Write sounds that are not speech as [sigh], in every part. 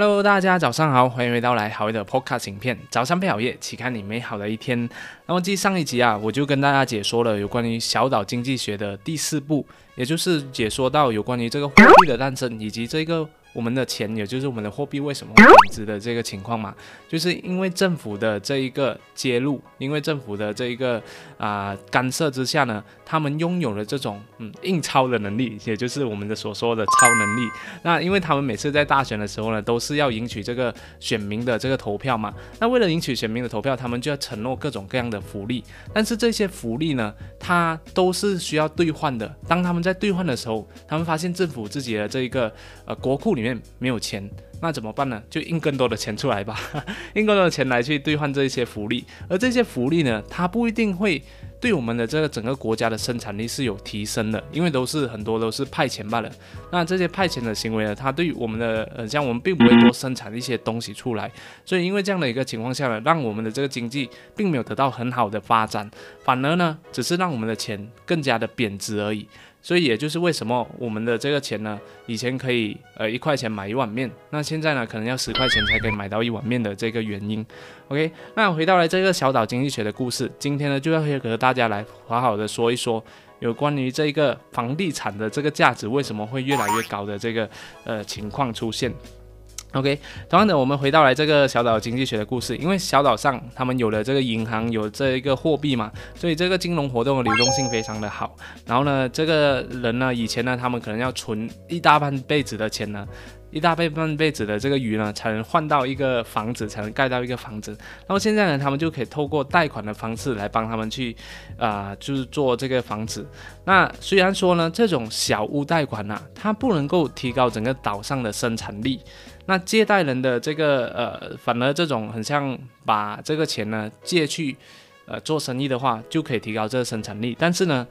Hello，大家早上好，欢迎回到来好业的 Podcast 影片，早上配好夜，启开你美好的一天。那么，继上一集啊，我就跟大家解说了有关于小岛经济学的第四步，也就是解说到有关于这个货币的诞生以及这个。我们的钱，也就是我们的货币，为什么会贬值的这个情况嘛，就是因为政府的这一个揭露，因为政府的这一个啊干涉之下呢，他们拥有了这种嗯印钞的能力，也就是我们的所说的超能力。那因为他们每次在大选的时候呢，都是要赢取这个选民的这个投票嘛。那为了赢取选民的投票，他们就要承诺各种各样的福利。但是这些福利呢，它都是需要兑换的。当他们在兑换的时候，他们发现政府自己的这一个呃国库里面。没有钱，那怎么办呢？就印更多的钱出来吧，[laughs] 印更多的钱来去兑换这些福利。而这些福利呢，它不一定会对我们的这个整个国家的生产力是有提升的，因为都是很多都是派钱罢了。那这些派钱的行为呢，它对于我们的呃，像我们并不会多生产一些东西出来。所以因为这样的一个情况下呢，让我们的这个经济并没有得到很好的发展，反而呢，只是让我们的钱更加的贬值而已。所以也就是为什么我们的这个钱呢，以前可以呃一块钱买一碗面，那现在呢可能要十块钱才可以买到一碗面的这个原因。OK，那回到了这个小岛经济学的故事，今天呢就要和大家来好好的说一说有关于这个房地产的这个价值为什么会越来越高的这个呃情况出现。OK，同样的，我们回到来这个小岛经济学的故事，因为小岛上他们有了这个银行，有这一个货币嘛，所以这个金融活动的流动性非常的好。然后呢，这个人呢，以前呢，他们可能要存一大半辈子的钱呢，一大半半辈子的这个鱼呢，才能换到一个房子，才能盖到一个房子。那么现在呢，他们就可以透过贷款的方式来帮他们去啊，就是做这个房子。那虽然说呢，这种小屋贷款呢，它不能够提高整个岛上的生产力。那借贷人的这个呃，反而这种很像把这个钱呢借去呃做生意的话，就可以提高这个生产力。但是呢，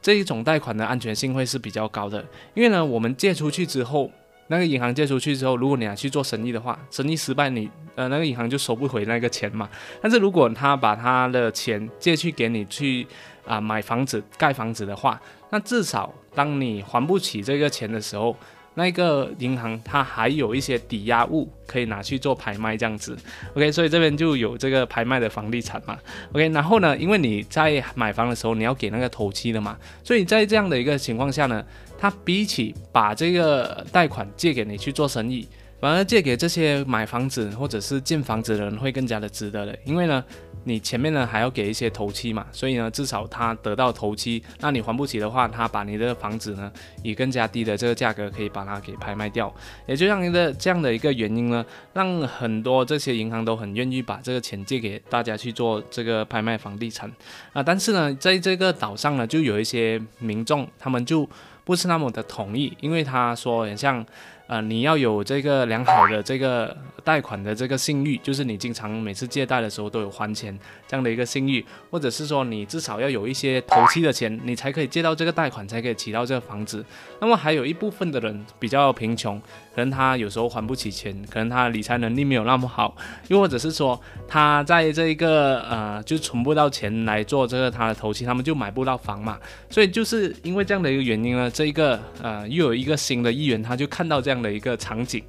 这一种贷款的安全性会是比较高的，因为呢，我们借出去之后，那个银行借出去之后，如果你要去做生意的话，生意失败，你呃那个银行就收不回那个钱嘛。但是如果他把他的钱借去给你去啊买房子盖房子的话，那至少当你还不起这个钱的时候。那个银行它还有一些抵押物可以拿去做拍卖这样子，OK，所以这边就有这个拍卖的房地产嘛，OK，然后呢，因为你在买房的时候你要给那个头期的嘛，所以在这样的一个情况下呢，它比起把这个贷款借给你去做生意，反而借给这些买房子或者是建房子的人会更加的值得的，因为呢。你前面呢还要给一些头期嘛，所以呢至少他得到头期，那你还不起的话，他把你的房子呢以更加低的这个价格可以把它给拍卖掉，也就像一个这样的一个原因呢，让很多这些银行都很愿意把这个钱借给大家去做这个拍卖房地产啊。但是呢，在这个岛上呢，就有一些民众他们就不是那么的同意，因为他说很像。呃，你要有这个良好的这个贷款的这个信誉，就是你经常每次借贷的时候都有还钱这样的一个信誉，或者是说你至少要有一些头期的钱，你才可以借到这个贷款，才可以起到这个房子。那么还有一部分的人比较贫穷。可能他有时候还不起钱，可能他理财能力没有那么好，又或者是说他在这一个呃就存不到钱来做这个他的头期，他们就买不到房嘛。所以就是因为这样的一个原因呢，这一个呃又有一个新的议员，他就看到这样的一个场景，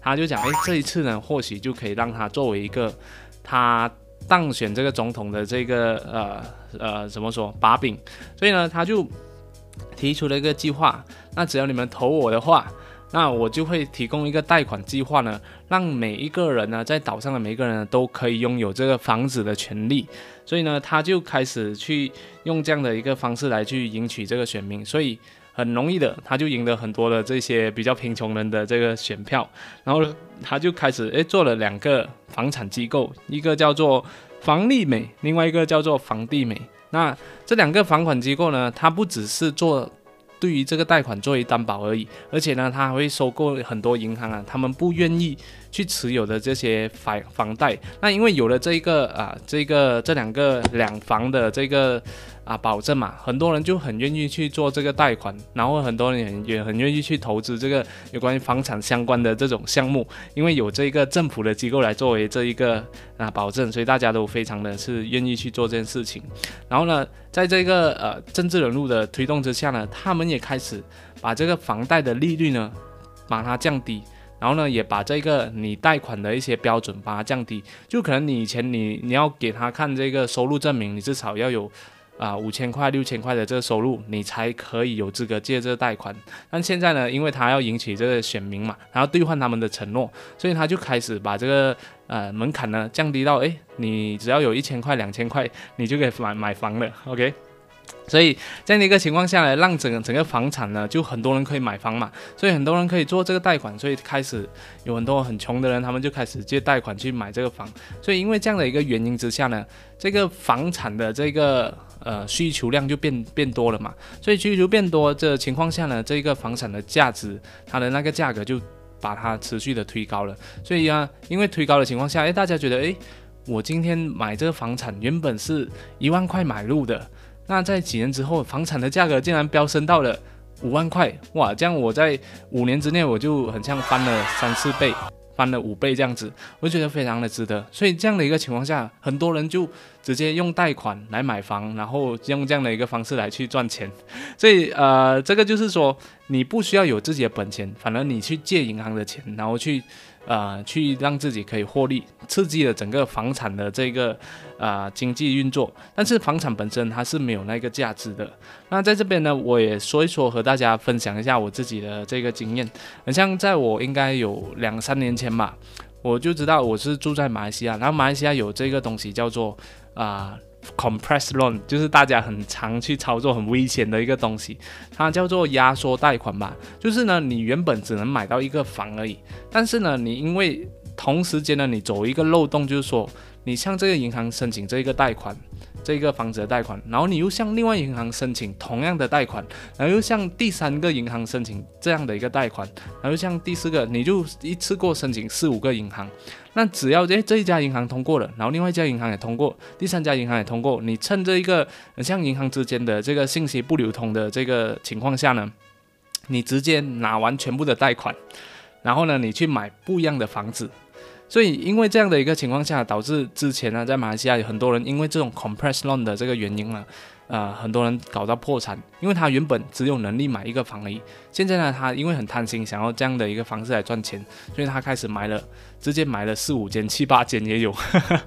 他就讲，哎，这一次呢或许就可以让他作为一个他当选这个总统的这个呃呃怎么说把柄，所以呢他就提出了一个计划，那只要你们投我的话。那我就会提供一个贷款计划呢，让每一个人呢，在岛上的每一个人都可以拥有这个房子的权利。所以呢，他就开始去用这样的一个方式来去赢取这个选民，所以很容易的，他就赢得很多的这些比较贫穷人的这个选票。然后他就开始诶做了两个房产机构，一个叫做房利美，另外一个叫做房地美。那这两个房款机构呢，它不只是做。对于这个贷款作为担保而已，而且呢，他会收购很多银行啊，他们不愿意去持有的这些房房贷。那因为有了这一个啊，这个这两个两房的这个。啊，保证嘛，很多人就很愿意去做这个贷款，然后很多人也很愿意去投资这个有关于房产相关的这种项目，因为有这个政府的机构来作为这一个啊保证，所以大家都非常的是愿意去做这件事情。然后呢，在这个呃政治人物的推动之下呢，他们也开始把这个房贷的利率呢把它降低。然后呢，也把这个你贷款的一些标准把它降低，就可能你以前你你要给他看这个收入证明，你至少要有啊五千块六千块的这个收入，你才可以有资格借这个贷款。但现在呢，因为他要引起这个选民嘛，然后兑换他们的承诺，所以他就开始把这个呃门槛呢降低到，诶，你只要有一千块两千块，你就可以买买房了，OK。所以这样的一个情况下来，让整整个房产呢，就很多人可以买房嘛，所以很多人可以做这个贷款，所以开始有很多很穷的人，他们就开始借贷款去买这个房。所以因为这样的一个原因之下呢，这个房产的这个呃需求量就变变多了嘛，所以需求变多这情况下呢，这个房产的价值，它的那个价格就把它持续的推高了。所以啊，因为推高的情况下，哎，大家觉得，哎，我今天买这个房产原本是一万块买入的。那在几年之后，房产的价格竟然飙升到了五万块，哇！这样我在五年之内我就很像翻了三四倍，翻了五倍这样子，我觉得非常的值得。所以这样的一个情况下，很多人就直接用贷款来买房，然后用这样的一个方式来去赚钱。所以呃，这个就是说，你不需要有自己的本钱，反而你去借银行的钱，然后去。呃，去让自己可以获利，刺激了整个房产的这个呃经济运作。但是房产本身它是没有那个价值的。那在这边呢，我也说一说，和大家分享一下我自己的这个经验。很像在我应该有两三年前吧，我就知道我是住在马来西亚，然后马来西亚有这个东西叫做啊。Compress loan 就是大家很常去操作、很危险的一个东西，它叫做压缩贷款吧。就是呢，你原本只能买到一个房而已，但是呢，你因为同时间呢，你走一个漏洞，就是说，你向这个银行申请这个贷款。这个房子的贷款，然后你又向另外银行申请同样的贷款，然后又向第三个银行申请这样的一个贷款，然后向第四个，你就一次过申请四五个银行。那只要诶这一家银行通过了，然后另外一家银行也通过，第三家银行也通过，你趁这一个像银行之间的这个信息不流通的这个情况下呢，你直接拿完全部的贷款，然后呢，你去买不一样的房子。所以，因为这样的一个情况下，导致之前呢，在马来西亚有很多人因为这种 compressed loan 的这个原因呢，呃，很多人搞到破产，因为他原本只有能力买一个房而已。现在呢，他因为很贪心，想要这样的一个方式来赚钱，所以他开始买了，直接买了四五间、七八间也有，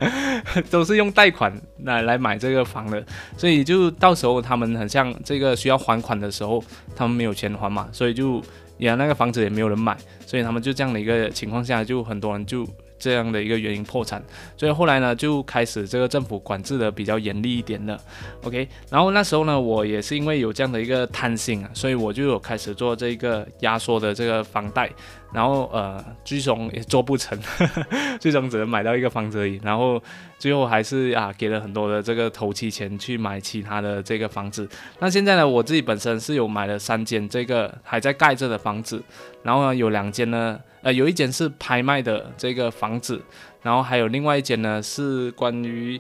[laughs] 都是用贷款来来买这个房的。所以就到时候他们很像这个需要还款的时候，他们没有钱还嘛，所以就也那个房子也没有人买，所以他们就这样的一个情况下，就很多人就。这样的一个原因破产，所以后来呢就开始这个政府管制的比较严厉一点了。OK，然后那时候呢我也是因为有这样的一个贪心啊，所以我就有开始做这个压缩的这个房贷，然后呃最终也做不成，[laughs] 最终只能买到一个房子而已。然后最后还是啊给了很多的这个头期钱去买其他的这个房子。那现在呢我自己本身是有买了三间这个还在盖着的房子，然后呢有两间呢。呃，有一间是拍卖的这个房子，然后还有另外一间呢，是关于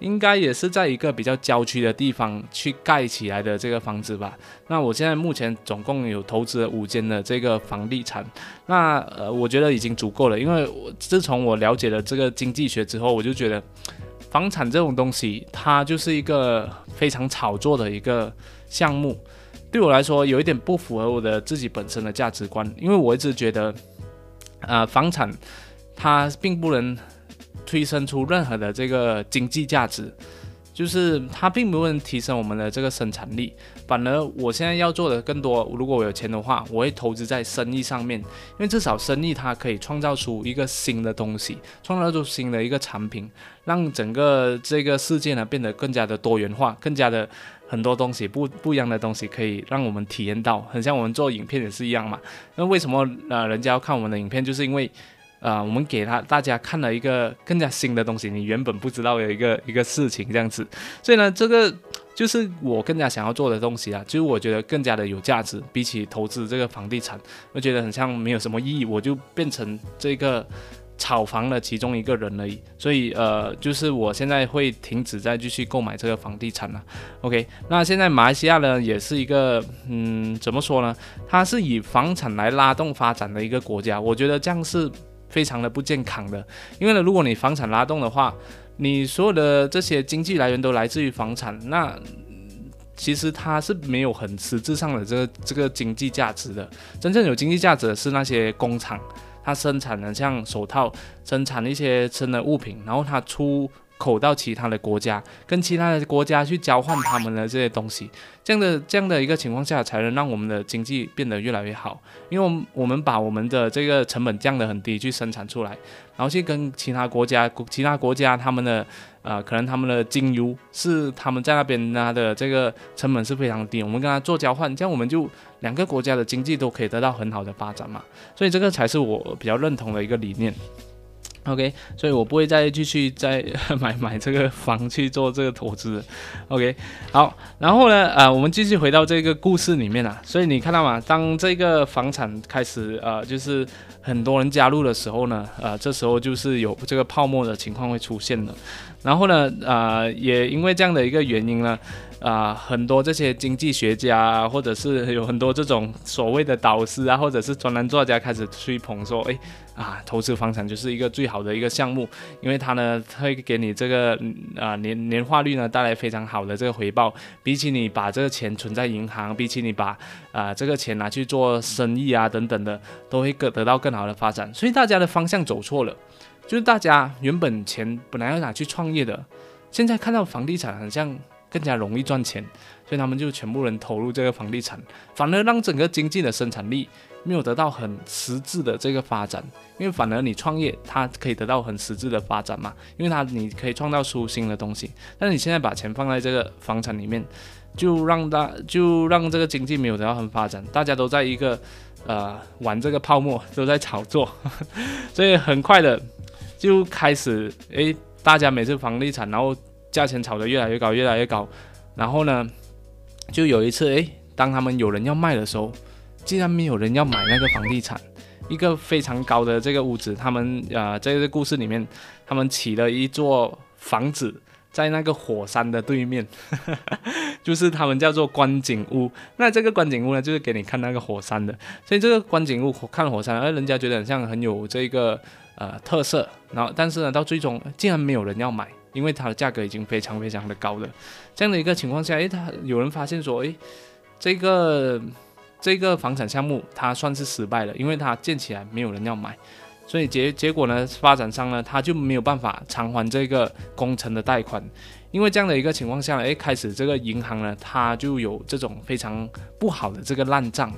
应该也是在一个比较郊区的地方去盖起来的这个房子吧。那我现在目前总共有投资了五间的这个房地产，那呃，我觉得已经足够了，因为我自从我了解了这个经济学之后，我就觉得房产这种东西，它就是一个非常炒作的一个项目，对我来说有一点不符合我的自己本身的价值观，因为我一直觉得。呃，房产它并不能推生出任何的这个经济价值，就是它并不能提升我们的这个生产力。反而我现在要做的更多，如果我有钱的话，我会投资在生意上面，因为至少生意它可以创造出一个新的东西，创造出新的一个产品，让整个这个世界呢变得更加的多元化，更加的。很多东西不不一样的东西可以让我们体验到，很像我们做影片也是一样嘛。那为什么呃人家要看我们的影片，就是因为呃我们给他大家看了一个更加新的东西，你原本不知道的一个一个事情这样子。所以呢，这个就是我更加想要做的东西啊，就是我觉得更加的有价值，比起投资这个房地产，我觉得很像没有什么意义，我就变成这个。炒房的其中一个人而已，所以呃，就是我现在会停止再继续购买这个房地产了。OK，那现在马来西亚呢，也是一个嗯，怎么说呢？它是以房产来拉动发展的一个国家，我觉得这样是非常的不健康的。因为呢，如果你房产拉动的话，你所有的这些经济来源都来自于房产，那其实它是没有很实质上的这个这个经济价值的。真正有经济价值的是那些工厂。它生产的像手套，生产一些生的物品，然后它出。口到其他的国家，跟其他的国家去交换他们的这些东西，这样的这样的一个情况下，才能让我们的经济变得越来越好。因为，我们把我们的这个成本降得很低，去生产出来，然后去跟其他国家、其他国家他们的呃，可能他们的精油是他们在那边拿的这个成本是非常低，我们跟他做交换，这样我们就两个国家的经济都可以得到很好的发展嘛。所以，这个才是我比较认同的一个理念。OK，所以我不会再继续再 [laughs] 买买这个房去做这个投资。OK，好，然后呢，呃，我们继续回到这个故事里面啊。所以你看到吗？当这个房产开始呃，就是很多人加入的时候呢，呃，这时候就是有这个泡沫的情况会出现的。然后呢，呃，也因为这样的一个原因呢。啊，很多这些经济学家，或者是有很多这种所谓的导师啊，或者是专栏作家开始吹捧说，哎，啊，投资房产就是一个最好的一个项目，因为它呢会给你这个啊年年化率呢带来非常好的这个回报，比起你把这个钱存在银行，比起你把啊这个钱拿去做生意啊等等的，都会得得到更好的发展。所以大家的方向走错了，就是大家原本钱本来要拿去创业的，现在看到房地产很像。更加容易赚钱，所以他们就全部人投入这个房地产，反而让整个经济的生产力没有得到很实质的这个发展。因为反而你创业，它可以得到很实质的发展嘛，因为它你可以创造出新的东西。但是你现在把钱放在这个房产里面，就让大就让这个经济没有得到很发展，大家都在一个呃玩这个泡沫，都在炒作，[laughs] 所以很快的就开始诶，大家每次房地产然后。价钱炒得越来越高，越来越高，然后呢，就有一次，诶，当他们有人要卖的时候，竟然没有人要买那个房地产，一个非常高的这个屋子，他们呃，在这个故事里面，他们起了一座房子在那个火山的对面，[laughs] 就是他们叫做观景屋。那这个观景屋呢，就是给你看那个火山的，所以这个观景屋看火山，而人家觉得很像很有这个呃特色，然后但是呢，到最终竟然没有人要买。因为它的价格已经非常非常的高了，这样的一个情况下，诶，他有人发现说，诶，这个这个房产项目它算是失败了，因为它建起来没有人要买，所以结结果呢，发展商呢他就没有办法偿还这个工程的贷款，因为这样的一个情况下，诶，开始这个银行呢，它就有这种非常不好的这个烂账。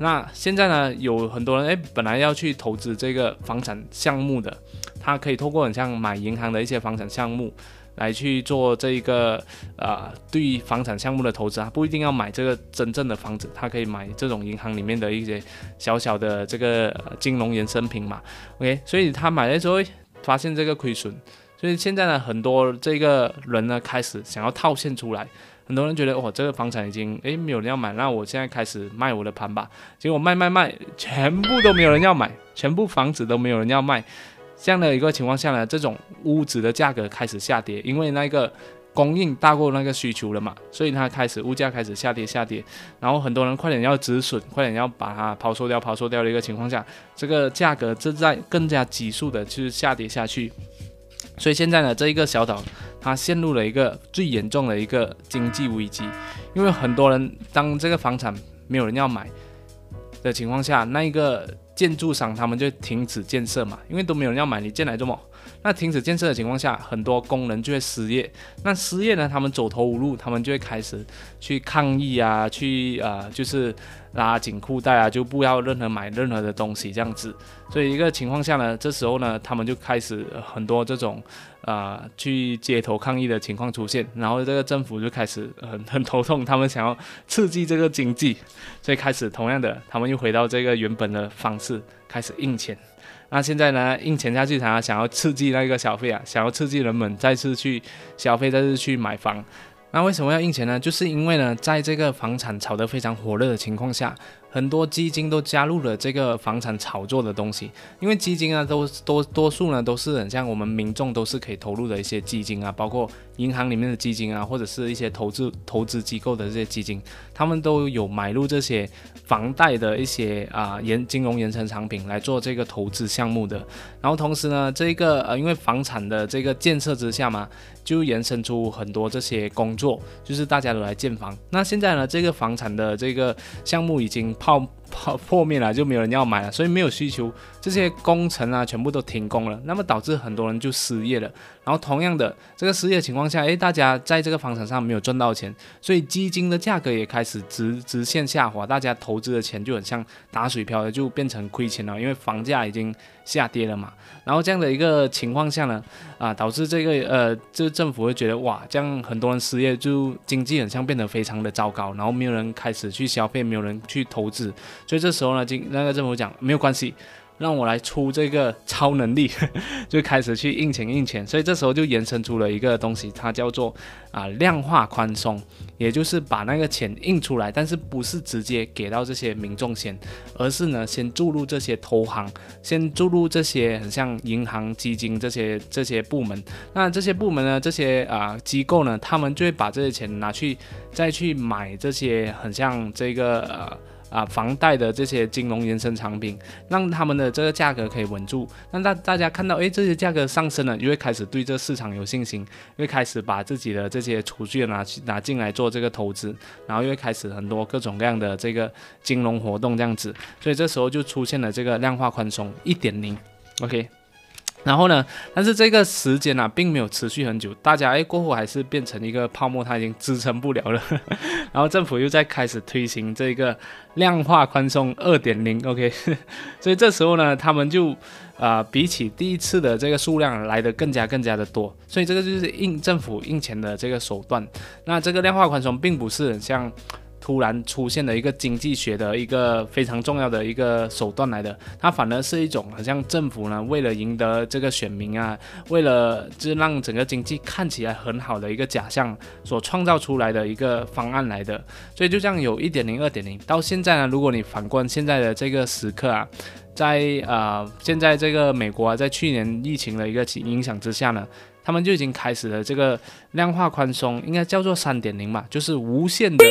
那现在呢，有很多人诶，本来要去投资这个房产项目的。他可以透过很像买银行的一些房产项目来去做这一个呃对于房产项目的投资啊，不一定要买这个真正的房子，他可以买这种银行里面的一些小小的这个金融衍生品嘛。OK，所以他买的时候发现这个亏损，所以现在呢，很多这个人呢开始想要套现出来，很多人觉得哦这个房产已经诶没有人要买，那我现在开始卖我的盘吧，结果卖卖卖，全部都没有人要买，全部房子都没有人要卖。这样的一个情况下呢，这种屋子的价格开始下跌，因为那个供应大过那个需求了嘛，所以它开始物价开始下跌下跌，然后很多人快点要止损，快点要把它抛售掉抛售掉的一个情况下，这个价格正在更加急速的去下跌下去，所以现在呢，这一个小岛它陷入了一个最严重的一个经济危机，因为很多人当这个房产没有人要买的情况下，那一个。建筑商他们就停止建设嘛，因为都没有人要买，你建来做么？那停止建设的情况下，很多工人就会失业。那失业呢，他们走投无路，他们就会开始去抗议啊，去呃，就是拉紧裤带啊，就不要任何买任何的东西这样子。所以一个情况下呢，这时候呢，他们就开始很多这种。啊，去街头抗议的情况出现，然后这个政府就开始很很头痛，他们想要刺激这个经济，所以开始同样的，他们又回到这个原本的方式，开始印钱。那现在呢，印钱下去，他想要刺激那个消费啊，想要刺激人们再次去消费，再次去买房。那为什么要印钱呢？就是因为呢，在这个房产炒得非常火热的情况下。很多基金都加入了这个房产炒作的东西，因为基金啊，都多多数呢都是很像我们民众都是可以投入的一些基金啊，包括银行里面的基金啊，或者是一些投资投资机构的这些基金，他们都有买入这些房贷的一些啊延金融延伸产品来做这个投资项目的。然后同时呢，这个呃因为房产的这个建设之下嘛，就延伸出很多这些工作，就是大家都来建房。那现在呢，这个房产的这个项目已经。泡破 [laughs] 破灭了，就没有人要买了，所以没有需求，这些工程啊全部都停工了，那么导致很多人就失业了。然后同样的这个失业情况下，诶，大家在这个房产上没有赚到钱，所以基金的价格也开始直直线下滑，大家投资的钱就很像打水漂的，就变成亏钱了，因为房价已经下跌了嘛。然后这样的一个情况下呢，啊，导致这个呃，这个政府会觉得哇，这样很多人失业，就经济很像变得非常的糟糕，然后没有人开始去消费，没有人去投资，所以这时候呢，经那个政府讲没有关系。让我来出这个超能力，[laughs] 就开始去印钱印钱，所以这时候就延伸出了一个东西，它叫做啊量化宽松，也就是把那个钱印出来，但是不是直接给到这些民众先，而是呢先注入这些投行，先注入这些很像银行、基金这些这些部门，那这些部门呢，这些啊机构呢，他们就会把这些钱拿去再去买这些很像这个呃。啊，房贷的这些金融衍生产品，让他们的这个价格可以稳住。那大大家看到，诶，这些价格上升了，就会开始对这市场有信心，会开始把自己的这些储蓄拿去拿进来做这个投资，然后又会开始很多各种各样的这个金融活动这样子。所以这时候就出现了这个量化宽松一点零，OK。然后呢？但是这个时间呢，并没有持续很久。大家哎，过后还是变成一个泡沫，它已经支撑不了了。[laughs] 然后政府又在开始推行这个量化宽松二点零，OK。[laughs] 所以这时候呢，他们就啊，比起第一次的这个数量来的更加更加的多。所以这个就是印政府印钱的这个手段。那这个量化宽松并不是像。突然出现的一个经济学的一个非常重要的一个手段来的，它反而是一种好像政府呢为了赢得这个选民啊，为了就让整个经济看起来很好的一个假象所创造出来的一个方案来的。所以就这样有一点零、二点零，到现在呢，如果你反观现在的这个时刻啊，在呃现在这个美国啊，在去年疫情的一个影响之下呢，他们就已经开始了这个量化宽松，应该叫做三点零吧，就是无限的。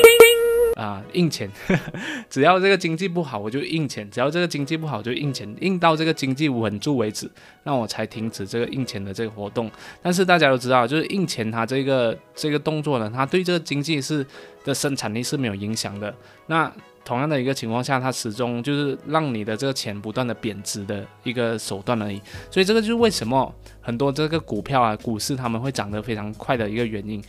啊，印钱，[laughs] 只要这个经济不好，我就印钱；只要这个经济不好，就印钱，印到这个经济稳住为止，那我才停止这个印钱的这个活动。但是大家都知道，就是印钱它这个这个动作呢，它对这个经济是的生产力是没有影响的。那同样的一个情况下，它始终就是让你的这个钱不断的贬值的一个手段而已。所以这个就是为什么很多这个股票啊、股市他们会涨得非常快的一个原因，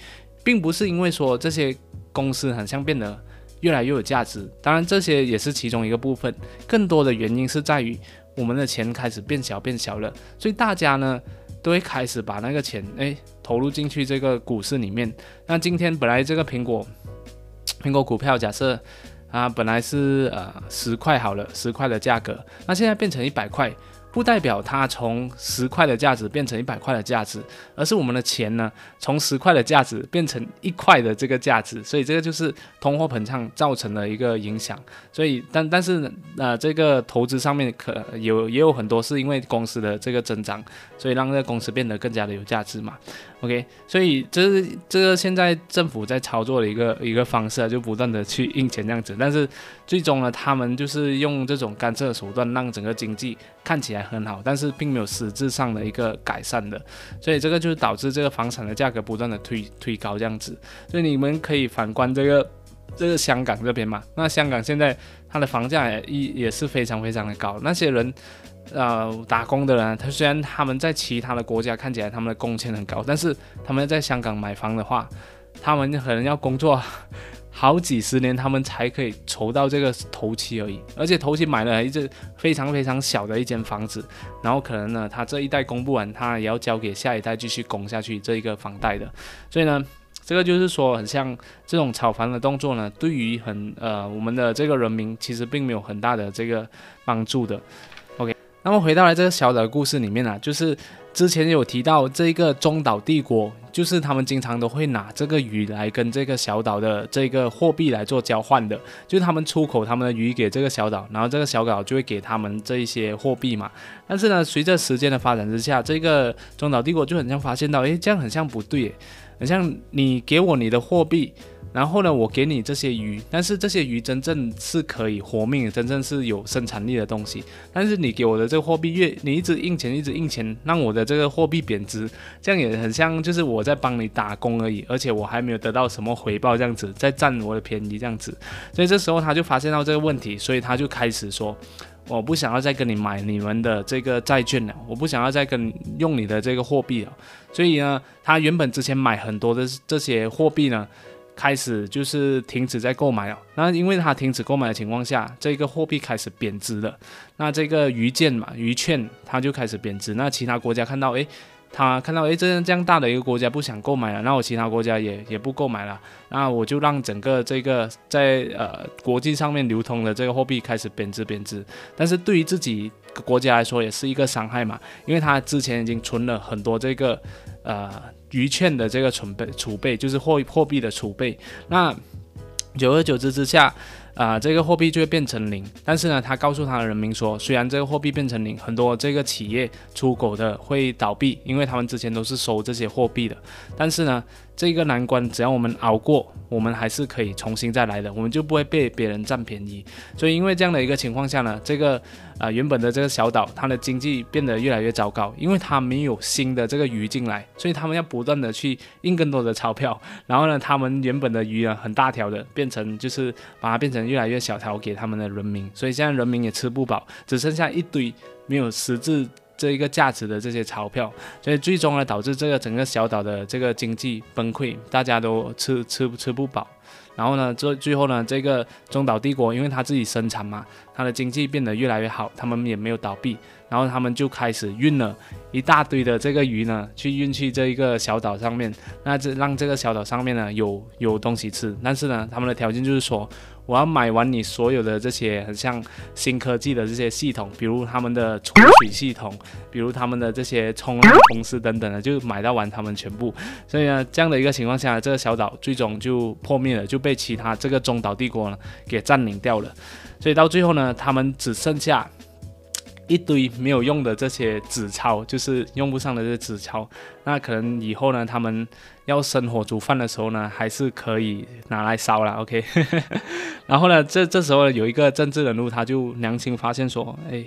并不是因为说这些公司很像变得。越来越有价值，当然这些也是其中一个部分。更多的原因是在于我们的钱开始变小变小了，所以大家呢都会开始把那个钱诶投入进去这个股市里面。那今天本来这个苹果 [coughs] 苹果股票假设啊本来是呃十块好了，十块的价格，那现在变成一百块。不代表它从十块的价值变成一百块的价值，而是我们的钱呢从十块的价值变成一块的这个价值，所以这个就是通货膨胀造成的一个影响。所以，但但是呃，这个投资上面可有也有很多是因为公司的这个增长，所以让这个公司变得更加的有价值嘛。OK，所以这是这个现在政府在操作的一个一个方式啊，就不断的去印钱这样子，但是最终呢，他们就是用这种干涉手段让整个经济看起来很好，但是并没有实质上的一个改善的，所以这个就是导致这个房产的价格不断的推推高这样子。所以你们可以反观这个这个香港这边嘛，那香港现在它的房价也也是非常非常的高，那些人。呃，打工的人，他虽然他们在其他的国家看起来他们的工钱很高，但是他们在香港买房的话，他们可能要工作 [laughs] [laughs] 好几十年，他们才可以筹到这个头期而已。而且头期买了一只非常非常小的一间房子，然后可能呢，他这一代供不完，他也要交给下一代继续供下去这一个房贷的。所以呢，这个就是说，很像这种炒房的动作呢，对于很呃我们的这个人民其实并没有很大的这个帮助的。OK，那么回到来这个小岛的故事里面啊，就是之前有提到这个中岛帝国，就是他们经常都会拿这个鱼来跟这个小岛的这个货币来做交换的，就是他们出口他们的鱼给这个小岛，然后这个小岛就会给他们这一些货币嘛。但是呢，随着时间的发展之下，这个中岛帝国就很像发现到，诶，这样很像不对，很像你给我你的货币。然后呢，我给你这些鱼，但是这些鱼真正是可以活命，真正是有生产力的东西。但是你给我的这个货币越，你一直印钱，一直印钱，让我的这个货币贬值，这样也很像就是我在帮你打工而已，而且我还没有得到什么回报，这样子在占我的便宜这样子。所以这时候他就发现到这个问题，所以他就开始说，我不想要再跟你买你们的这个债券了，我不想要再跟用你的这个货币了。所以呢，他原本之前买很多的这些货币呢。开始就是停止在购买了，那因为它停止购买的情况下，这个货币开始贬值了。那这个余券嘛，余券它就开始贬值。那其他国家看到，诶，他看到，诶，这样这样大的一个国家不想购买了，那我其他国家也也不购买了，那我就让整个这个在呃国际上面流通的这个货币开始贬值贬值。但是对于自己国家来说，也是一个伤害嘛，因为他之前已经存了很多这个呃。余券的这个储备储备就是货货币的储备，那久而久之之下，啊，这个货币就会变成零。但是呢，他告诉他的人民说，虽然这个货币变成零，很多这个企业出口的会倒闭，因为他们之前都是收这些货币的。但是呢，这个难关只要我们熬过，我们还是可以重新再来的，我们就不会被别人占便宜。所以因为这样的一个情况下呢，这个。啊，原本的这个小岛，它的经济变得越来越糟糕，因为它没有新的这个鱼进来，所以他们要不断的去印更多的钞票。然后呢，他们原本的鱼啊，很大条的，变成就是把它变成越来越小条给他们的人民，所以现在人民也吃不饱，只剩下一堆没有实质这一个价值的这些钞票，所以最终呢，导致这个整个小岛的这个经济崩溃，大家都吃吃吃不饱。然后呢，最最后呢，这个中岛帝国，因为他自己生产嘛，他的经济变得越来越好，他们也没有倒闭，然后他们就开始运了一大堆的这个鱼呢，去运去这一个小岛上面，那这让这个小岛上面呢有有东西吃，但是呢，他们的条件就是说。我要买完你所有的这些很像新科技的这些系统，比如他们的储水系统，比如他们的这些冲浪公司等等的，就买到完他们全部。所以呢，这样的一个情况下，这个小岛最终就破灭了，就被其他这个中岛帝国呢给占领掉了。所以到最后呢，他们只剩下。一堆没有用的这些纸钞，就是用不上的这些纸钞，那可能以后呢，他们要生火煮饭的时候呢，还是可以拿来烧了。OK，[laughs] 然后呢，这这时候有一个政治人物，他就良心发现说，哎，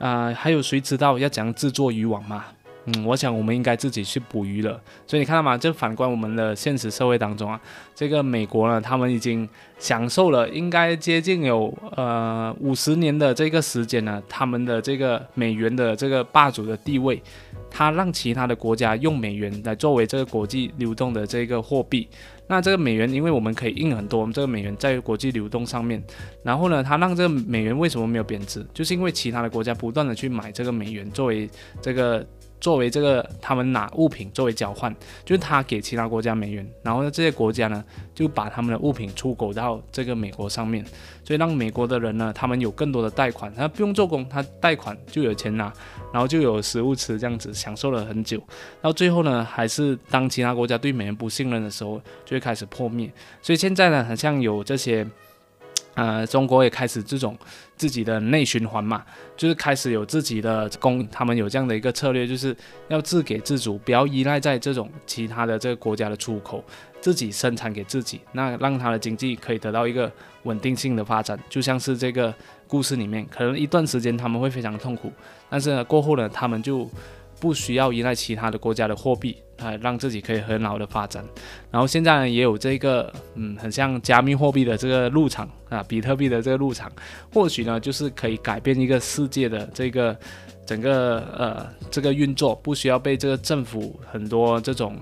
啊，还有谁知道要怎样制作渔网吗？嗯，我想我们应该自己去捕鱼了。所以你看到吗？就反观我们的现实社会当中啊，这个美国呢，他们已经享受了应该接近有呃五十年的这个时间呢，他们的这个美元的这个霸主的地位，他让其他的国家用美元来作为这个国际流动的这个货币。那这个美元，因为我们可以印很多，我们这个美元在国际流动上面，然后呢，它让这个美元为什么没有贬值？就是因为其他的国家不断的去买这个美元作为这个。作为这个，他们拿物品作为交换，就是他给其他国家美元，然后呢，这些国家呢就把他们的物品出口到这个美国上面，所以让美国的人呢，他们有更多的贷款，他不用做工，他贷款就有钱拿，然后就有食物吃，这样子享受了很久，到最后呢，还是当其他国家对美元不信任的时候，就会开始破灭。所以现在呢，好像有这些。呃，中国也开始这种自己的内循环嘛，就是开始有自己的工，他们有这样的一个策略，就是要自给自足，不要依赖在这种其他的这个国家的出口，自己生产给自己，那让他的经济可以得到一个稳定性的发展。就像是这个故事里面，可能一段时间他们会非常痛苦，但是呢，过后呢，他们就。不需要依赖其他的国家的货币，来让自己可以很好的发展。然后现在呢，也有这个，嗯，很像加密货币的这个入场啊，比特币的这个入场，或许呢，就是可以改变一个世界的这个整个呃这个运作，不需要被这个政府很多这种。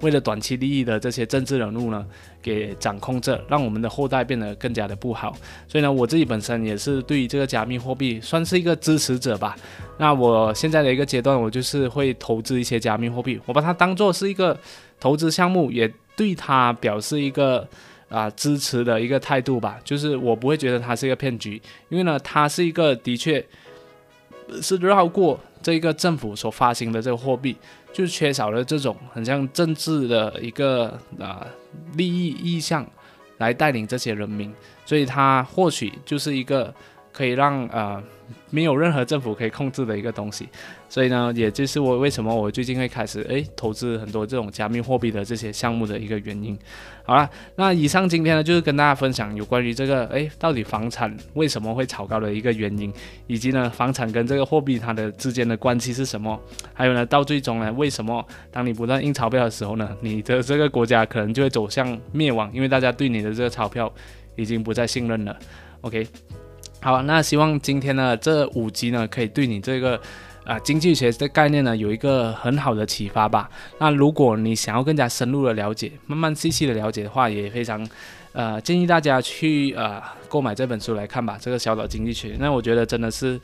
为了短期利益的这些政治人物呢，给掌控着，让我们的后代变得更加的不好。所以呢，我自己本身也是对于这个加密货币算是一个支持者吧。那我现在的一个阶段，我就是会投资一些加密货币，我把它当做是一个投资项目，也对它表示一个啊支持的一个态度吧。就是我不会觉得它是一个骗局，因为呢，它是一个的确是绕过这个政府所发行的这个货币。就缺少了这种很像政治的一个啊利益意向来带领这些人民，所以他或许就是一个可以让呃没有任何政府可以控制的一个东西。所以呢，也就是我为什么我最近会开始诶投资很多这种加密货币的这些项目的一个原因。好了，那以上今天呢就是跟大家分享有关于这个诶到底房产为什么会炒高的一个原因，以及呢房产跟这个货币它的之间的关系是什么，还有呢到最终呢为什么当你不断印钞票的时候呢，你的这个国家可能就会走向灭亡，因为大家对你的这个钞票已经不再信任了。OK，好，那希望今天呢这五集呢可以对你这个。啊，经济学的概念呢，有一个很好的启发吧。那如果你想要更加深入的了解，慢慢细细的了解的话，也非常。呃，建议大家去呃购买这本书来看吧。这个小岛经济学，那我觉得真的是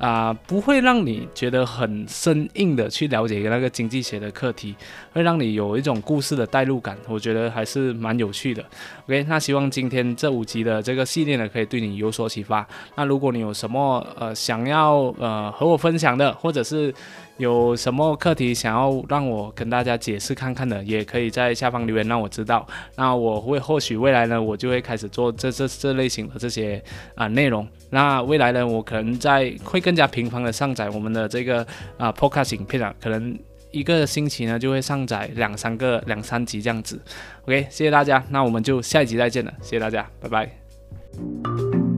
啊，不会让你觉得很生硬的去了解一个那个经济学的课题，会让你有一种故事的代入感。我觉得还是蛮有趣的。OK，那希望今天这五集的这个系列呢，可以对你有所启发。那如果你有什么呃想要呃和我分享的，或者是有什么课题想要让我跟大家解释看看的，也可以在下方留言让我知道。那我会或许未来呢，我就会开始做这这这类型的这些啊内容。那未来呢，我可能在会跟更加频繁的上载我们的这个啊 podcast 影片啊，可能一个星期呢就会上载两三个两三集这样子。OK，谢谢大家，那我们就下一集再见了，谢谢大家，拜拜。